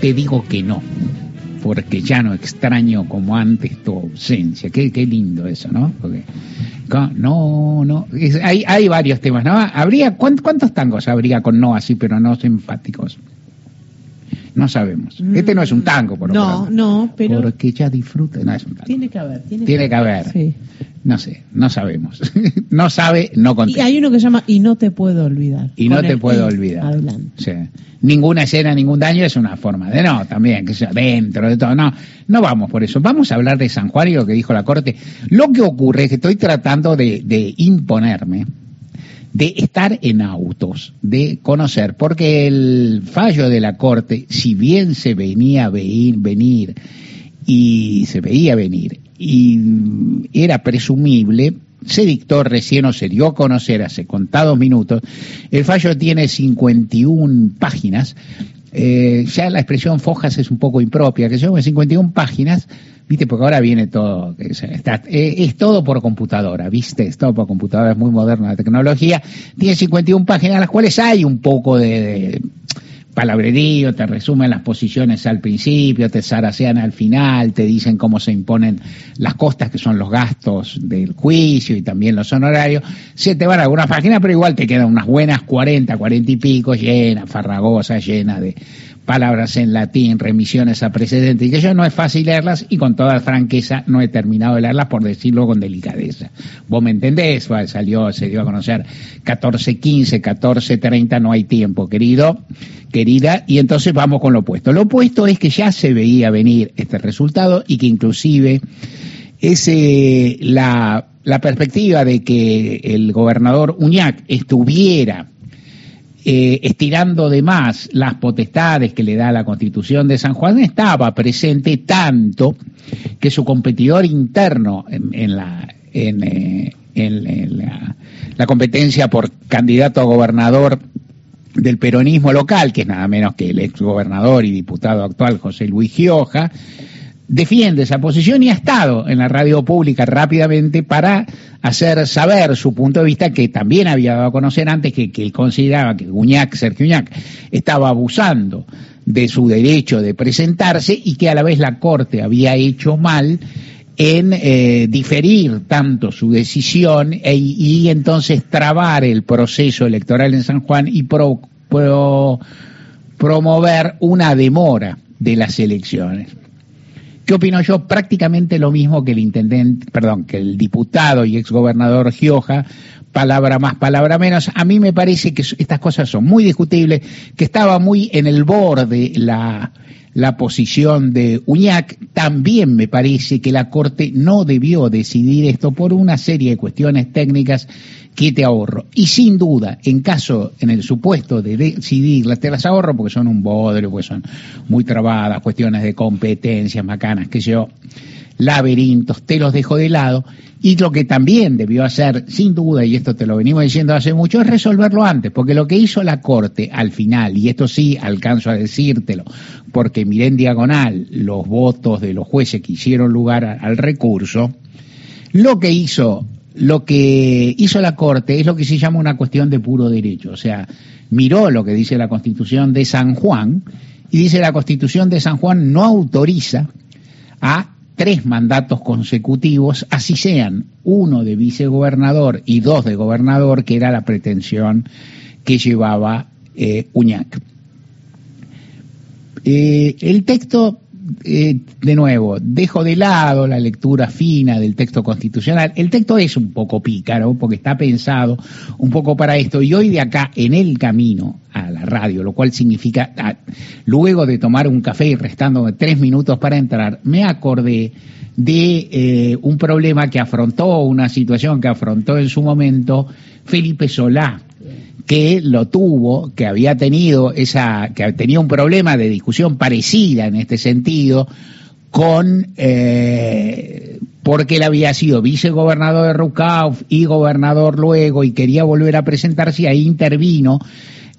Te digo que no, porque ya no extraño como antes tu ausencia. Qué, qué lindo eso, ¿no? No, no, hay, hay varios temas, ¿no? Habría, ¿cuántos tangos habría con no así, pero no simpáticos? No sabemos. Mm. Este no es un tango, por lo No, no, pero. Porque ya disfruta. No es un tango. Tiene que haber. Tiene, tiene que, haber. Sí. No sé, no sabemos. no sabe, no contesta. Y hay uno que se llama Y no te puedo olvidar. Y no te puedo olvidar. Adelante. Sí. Ninguna escena, ningún daño es una forma de no, también, que sea dentro de todo. No, no vamos por eso. Vamos a hablar de San Juan y lo que dijo la Corte. Lo que ocurre es que estoy tratando de, de imponerme de estar en autos, de conocer, porque el fallo de la Corte, si bien se venía a venir y se veía venir y era presumible, se dictó recién o se dio a conocer hace contados minutos, el fallo tiene 51 páginas, eh, ya la expresión fojas es un poco impropia, que son 51 páginas ¿viste? Porque ahora viene todo, eh, es, todo por computadora, ¿viste? Es todo por computadora, es muy moderna la tecnología. Tiene 51 páginas, en las cuales hay un poco de, palabrerío, te resumen las posiciones al principio, te zarasean al final, te dicen cómo se imponen las costas, que son los gastos del juicio y también los honorarios. Se te van algunas páginas, pero igual te quedan unas buenas 40, 40 y pico, llenas, farragosas, llenas de palabras en latín, remisiones a precedentes, y que yo no es fácil leerlas y con toda franqueza no he terminado de leerlas por decirlo con delicadeza. Vos me entendés, salió, se dio a conocer 14.15, 14.30, no hay tiempo, querido, querida, y entonces vamos con lo opuesto. Lo opuesto es que ya se veía venir este resultado y que inclusive ese, la, la perspectiva de que el gobernador Uñac estuviera eh, estirando de más las potestades que le da la Constitución de San Juan, estaba presente tanto que su competidor interno en, la, en, eh, la, competencia por candidato a gobernador del peronismo local, que es nada menos que el ex gobernador y diputado actual José Luis Gioja, defiende esa posición y ha estado en la radio pública rápidamente para hacer saber su punto de vista que también había dado a conocer antes que, él consideraba que Guñac, Sergio Uñac, estaba abusando de su derecho de presentarse y que a la vez la Corte había hecho mal en eh, diferir tanto su decisión e, y entonces trabar el proceso electoral en San Juan y promover una demora de las elecciones. ¿Qué opino yo? Prácticamente lo mismo que el intendente, perdón, que el diputado y exgobernador Gioja, palabra más, palabra menos. A mí me parece que estas cosas son muy discutibles, que estaba muy en el borde la, la posición de Uñac. También me parece que la Corte no debió decidir esto por una serie de cuestiones técnicas que te ahorro. Y sin duda, en caso, en el supuesto de decidirlas, te las ahorro porque son un bodrio, porque son muy trabadas, cuestiones de competencias, macanas, que yo, laberintos, te los dejo de lado. Y lo que también debió hacer, sin duda, y esto te lo venimos diciendo hace mucho, es resolverlo antes, porque lo que hizo la Corte al final, y esto sí alcanzo a decírtelo, porque miré en diagonal los votos de los jueces que hicieron lugar al recurso, lo que hizo lo que hizo la Corte es lo que se llama una cuestión de puro derecho, o sea, miró lo que dice la Constitución de San Juan y dice la Constitución de San Juan no autoriza a tres mandatos consecutivos, así sean uno de vicegobernador y dos de gobernador, que era la pretensión que llevaba eh, Uñac. Eh, el texto eh, de nuevo, dejo de lado la lectura fina del texto constitucional. El texto es un poco pícaro porque está pensado un poco para esto y hoy de acá en el camino a la radio, lo cual significa, ah, luego de tomar un café y restando tres minutos para entrar, me acordé de eh, un problema que afrontó, una situación que afrontó en su momento Felipe Solá, que lo tuvo, que había tenido esa, que tenía un problema de discusión parecida en este sentido, con eh, porque él había sido vicegobernador de Rucauf y gobernador luego y quería volver a presentarse, ahí intervino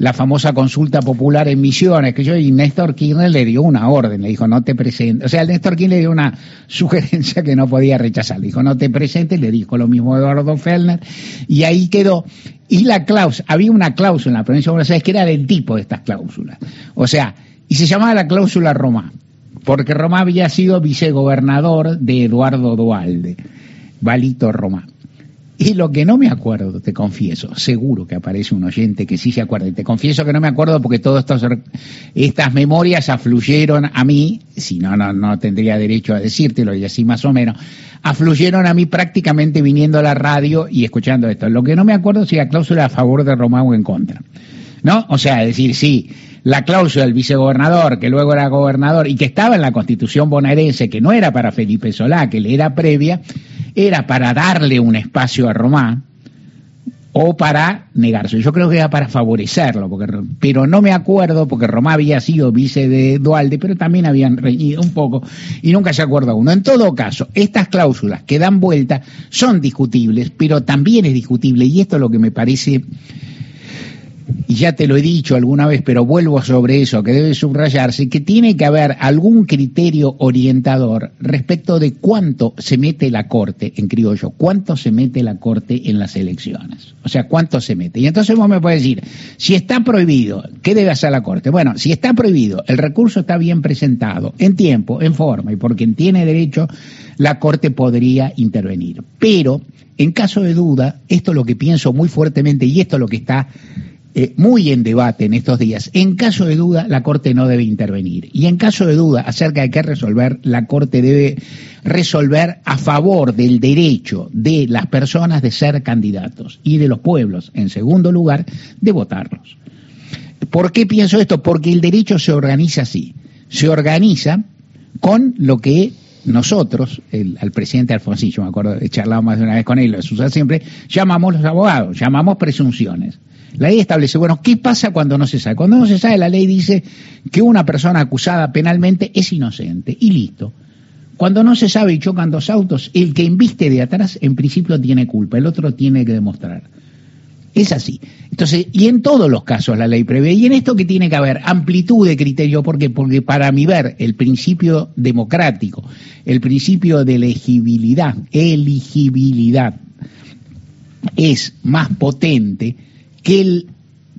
la famosa consulta popular en Misiones, que yo y Néstor Kirchner le dio una orden, le dijo no te presentes, o sea, Néstor Kirchner le dio una sugerencia que no podía rechazar, le dijo no te presentes, le dijo lo mismo Eduardo Fellner, y ahí quedó. Y la cláusula, había una cláusula en la provincia de Buenos Aires que era del tipo de estas cláusulas, o sea, y se llamaba la cláusula Romá, porque Romá había sido vicegobernador de Eduardo Dualde, Valito Romá. Y lo que no me acuerdo, te confieso, seguro que aparece un oyente que sí se acuerda, y te confieso que no me acuerdo porque todas estas memorias afluyeron a mí, si no, no, no tendría derecho a decírtelo y así más o menos, afluyeron a mí prácticamente viniendo a la radio y escuchando esto. Lo que no me acuerdo si la cláusula a favor de Román o en contra. ¿No? O sea, decir, sí, la cláusula del vicegobernador, que luego era gobernador y que estaba en la constitución bonaerense, que no era para Felipe Solá, que le era previa, era para darle un espacio a Román o para negarse. Yo creo que era para favorecerlo, porque, pero no me acuerdo porque Román había sido vice de Dualde, pero también habían reñido un poco y nunca se acuerda uno. En todo caso, estas cláusulas que dan vuelta son discutibles, pero también es discutible, y esto es lo que me parece y ya te lo he dicho alguna vez, pero vuelvo sobre eso, que debe subrayarse, que tiene que haber algún criterio orientador respecto de cuánto se mete la Corte, en criollo, cuánto se mete la Corte en las elecciones. O sea, cuánto se mete. Y entonces vos me puedes decir, si está prohibido, ¿qué debe hacer la Corte? Bueno, si está prohibido, el recurso está bien presentado, en tiempo, en forma, y por quien tiene derecho, la Corte podría intervenir. Pero, en caso de duda, esto es lo que pienso muy fuertemente, y esto es lo que está eh, muy en debate en estos días. En caso de duda, la Corte no debe intervenir. Y en caso de duda acerca de qué resolver, la Corte debe resolver a favor del derecho de las personas de ser candidatos y de los pueblos, en segundo lugar, de votarlos. ¿Por qué pienso esto? Porque el derecho se organiza así. Se organiza con lo que nosotros, al presidente Alfonsín, yo me acuerdo, he charlado más de una vez con él, lo usa siempre, llamamos los abogados, llamamos presunciones. La ley establece, bueno, ¿qué pasa cuando no se sabe? Cuando no se sabe, la ley dice que una persona acusada penalmente es inocente y listo. Cuando no se sabe y chocan dos autos, el que inviste de atrás en principio tiene culpa, el otro tiene que demostrar. Es así. Entonces, y en todos los casos la ley prevé, y en esto que tiene que haber amplitud de criterio, porque porque para mi ver el principio democrático, el principio de elegibilidad, elegibilidad es más potente que el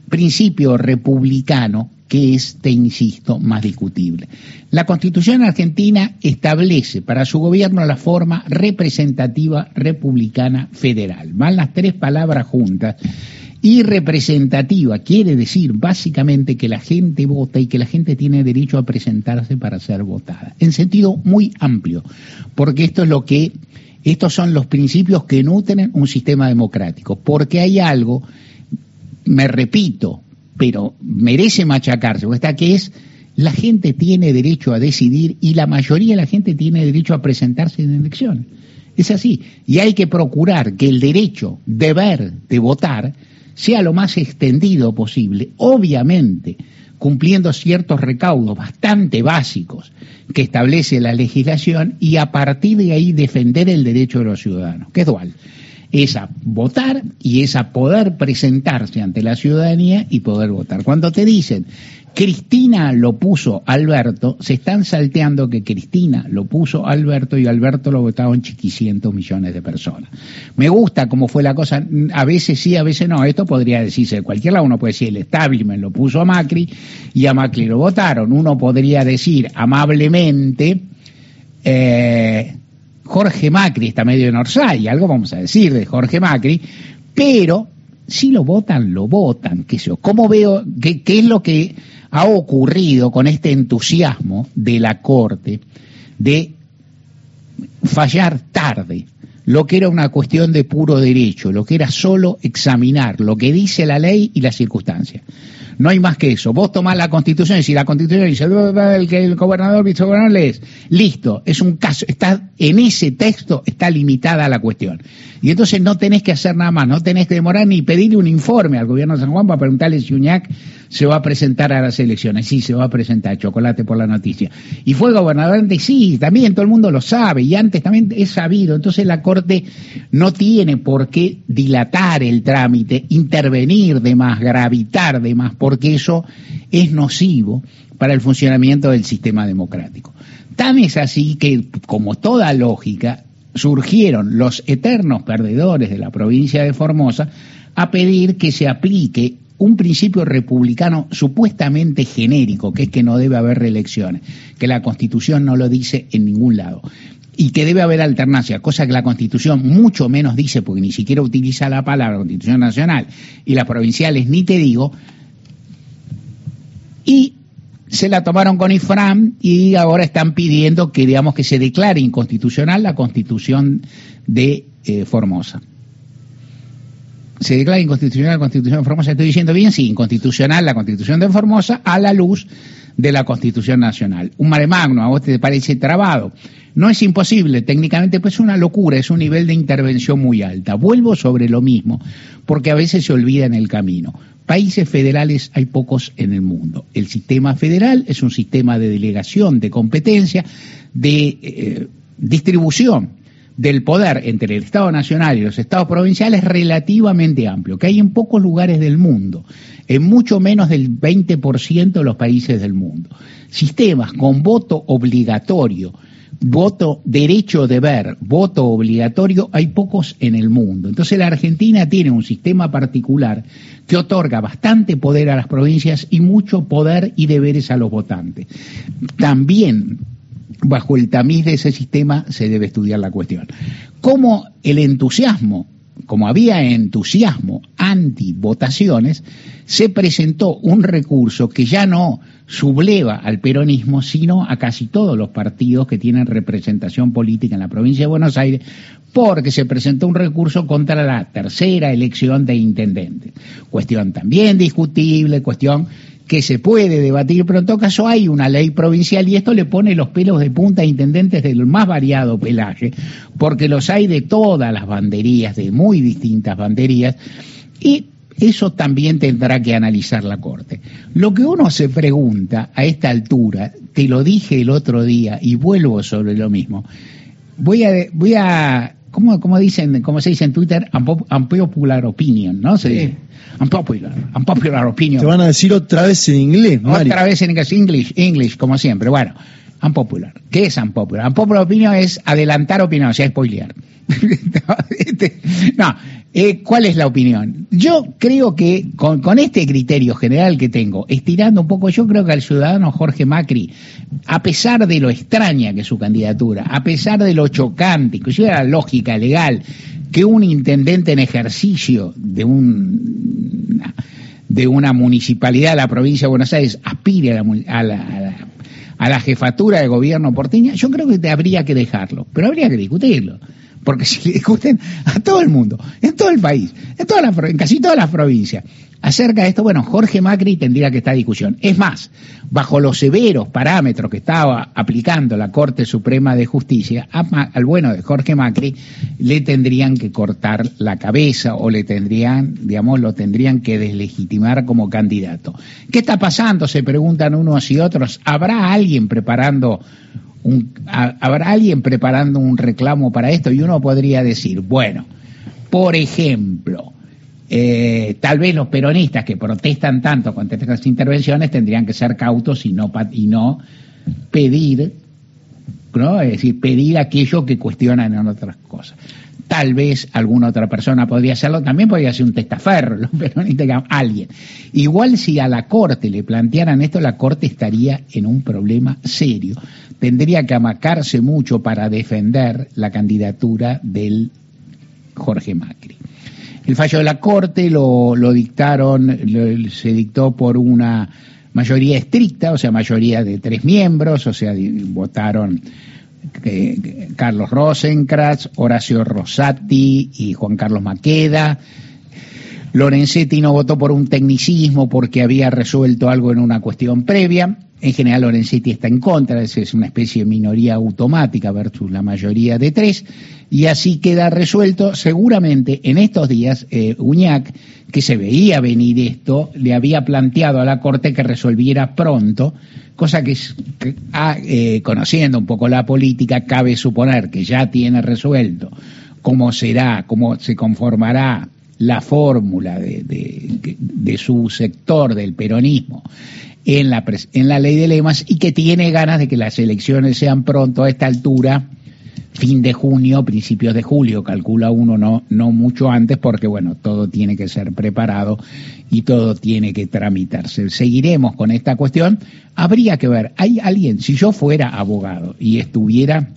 principio republicano que es, te insisto, más discutible. La Constitución argentina establece para su gobierno la forma representativa republicana federal. Van las tres palabras juntas. Y representativa quiere decir básicamente que la gente vota y que la gente tiene derecho a presentarse para ser votada. En sentido muy amplio, porque esto es lo que, estos son los principios que nutren un sistema democrático, porque hay algo me repito, pero merece machacarse, está que es la gente tiene derecho a decidir y la mayoría de la gente tiene derecho a presentarse en elecciones. Es así. Y hay que procurar que el derecho, deber de votar, sea lo más extendido posible, obviamente cumpliendo ciertos recaudos bastante básicos que establece la legislación y a partir de ahí defender el derecho de los ciudadanos, que es dual es a votar y es a poder presentarse ante la ciudadanía y poder votar. Cuando te dicen Cristina lo puso Alberto, se están salteando que Cristina lo puso Alberto y Alberto lo votaron chiquicientos millones de personas. Me gusta cómo fue la cosa, a veces sí, a veces no, esto podría decirse de cualquier lado, uno puede decir el establishment lo puso a Macri y a Macri lo votaron, uno podría decir amablemente, eh, Jorge Macri está medio en Orsay, algo vamos a decir de Jorge Macri, pero si lo votan, lo votan, qué sé yo. ¿Cómo veo qué, qué es lo que ha ocurrido con este entusiasmo de la Corte de fallar tarde? lo que era una cuestión de puro derecho, lo que era solo examinar lo que dice la ley y las circunstancias. No hay más que eso. Vos tomás la constitución y si la constitución dice el que el gobernador, vicegobernador lees, listo, es un caso, está en ese texto está limitada la cuestión. Y entonces no tenés que hacer nada más, no tenés que demorar ni pedirle un informe al gobierno de San Juan para preguntarle si Uñac se va a presentar a las elecciones. Sí, se va a presentar, chocolate por la noticia. Y fue gobernador antes, sí, también todo el mundo lo sabe, y antes también es sabido. Entonces la Corte no tiene por qué dilatar el trámite, intervenir de más, gravitar de más, porque eso es nocivo para el funcionamiento del sistema democrático. Tan es así que, como toda lógica, surgieron los eternos perdedores de la provincia de Formosa a pedir que se aplique un principio republicano supuestamente genérico, que es que no debe haber reelecciones, que la Constitución no lo dice en ningún lado, y que debe haber alternancia, cosa que la Constitución mucho menos dice, porque ni siquiera utiliza la palabra Constitución Nacional, y las provinciales ni te digo, y se la tomaron con IFRAM y ahora están pidiendo que digamos que se declare inconstitucional la constitución de eh, Formosa. Se declara inconstitucional la constitución de Formosa, estoy diciendo bien, sí, inconstitucional la constitución de Formosa a la luz de la constitución nacional. Un mare magno, a vos te parece trabado. No es imposible, técnicamente pues es una locura, es un nivel de intervención muy alta. Vuelvo sobre lo mismo, porque a veces se olvida en el camino. Países federales hay pocos en el mundo. El sistema federal es un sistema de delegación, de competencia, de eh, distribución del poder entre el Estado Nacional y los Estados provinciales relativamente amplio, que hay en pocos lugares del mundo, en mucho menos del 20% de los países del mundo. Sistemas con voto obligatorio, voto derecho de ver, voto obligatorio, hay pocos en el mundo. Entonces la Argentina tiene un sistema particular que otorga bastante poder a las provincias y mucho poder y deberes a los votantes. También bajo el tamiz de ese sistema se debe estudiar la cuestión. Como el entusiasmo, como había entusiasmo anti votaciones, se presentó un recurso que ya no subleva al peronismo, sino a casi todos los partidos que tienen representación política en la provincia de Buenos Aires, porque se presentó un recurso contra la tercera elección de intendentes. Cuestión también discutible, cuestión que se puede debatir, pero en todo caso hay una ley provincial y esto le pone los pelos de punta a intendentes del más variado pelaje, porque los hay de todas las banderías, de muy distintas banderías, y eso también tendrá que analizar la Corte. Lo que uno se pregunta a esta altura, te lo dije el otro día y vuelvo sobre lo mismo, voy a, voy a ¿cómo, cómo dicen, cómo se dice en Twitter? Unpopular opinion, ¿no? Se dice. Unpopular, unpopular opinion. Te van a decir otra vez en inglés, Mario. Otra vez en inglés, English, English, como siempre. Bueno, unpopular. ¿Qué es unpopular? Unpopular opinion es adelantar opinión, o sea, spoilear. Este, no, eh, ¿cuál es la opinión? Yo creo que con, con, este criterio general que tengo, estirando un poco, yo creo que al ciudadano Jorge Macri, a pesar de lo extraña que es su candidatura, a pesar de lo chocante, inclusive la lógica legal, que un intendente en ejercicio de un de una municipalidad de la provincia de Buenos Aires aspire a la, a la jefatura de gobierno porteña, yo creo que habría que dejarlo, pero habría que discutirlo porque si le discuten a todo el mundo, en todo el país, en, toda la, en casi todas las provincias, acerca de esto, bueno, Jorge Macri tendría que estar discusión. Es más, bajo los severos parámetros que estaba aplicando la Corte Suprema de Justicia, al bueno de Jorge Macri le tendrían que cortar la cabeza o le tendrían, digamos, lo tendrían que deslegitimar como candidato. ¿Qué está pasando? Se preguntan unos y otros. ¿Habrá alguien preparando un, ¿habrá alguien preparando un reclamo para esto? Y uno podría decir, bueno, por ejemplo, eh, tal vez los peronistas que protestan tanto contra estas intervenciones tendrían que ser cautos y no, y no pedir, ¿no? Es decir, pedir aquello que cuestionan en otras cosas. Tal vez alguna otra persona podría hacerlo, también podría ser un testaferro, los peronistas, alguien. Igual si a la Corte le plantearan esto, la Corte estaría en un problema serio tendría que amacarse mucho para defender la candidatura del Jorge Macri. El fallo de la Corte lo, lo dictaron, se dictó por una mayoría estricta, o sea, mayoría de tres miembros, o sea, votaron eh, Carlos Rosenkratz, Horacio Rosati y Juan Carlos Maqueda. Lorenzetti no votó por un tecnicismo porque había resuelto algo en una cuestión previa. En general, Lorenzetti está en contra, es, una especie de minoría automática versus la mayoría de tres, y así queda resuelto. Seguramente en estos días, eh, Uñac, que se veía venir esto, le había planteado a la Corte que resolviera pronto, cosa que, ah, eh, conociendo un poco la política, cabe suponer que ya tiene resuelto cómo será, cómo se conformará la fórmula de, su sector del peronismo en la, en la ley de lemas y que tiene ganas de que las elecciones sean pronto a esta altura, fin de junio, principios de julio, calcula uno, no, no mucho antes, porque bueno, todo tiene que ser preparado y todo tiene que tramitarse. Seguiremos con esta cuestión. Habría que ver, hay alguien, si yo fuera abogado y estuviera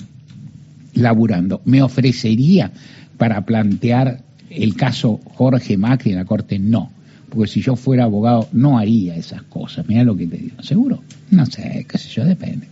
laburando, me ofrecería para plantear el caso Jorge Macri en la Corte, no. Porque si yo fuera abogado no haría esas cosas. Mira lo que te digo. ¿Seguro? No sé, qué sé yo, depende.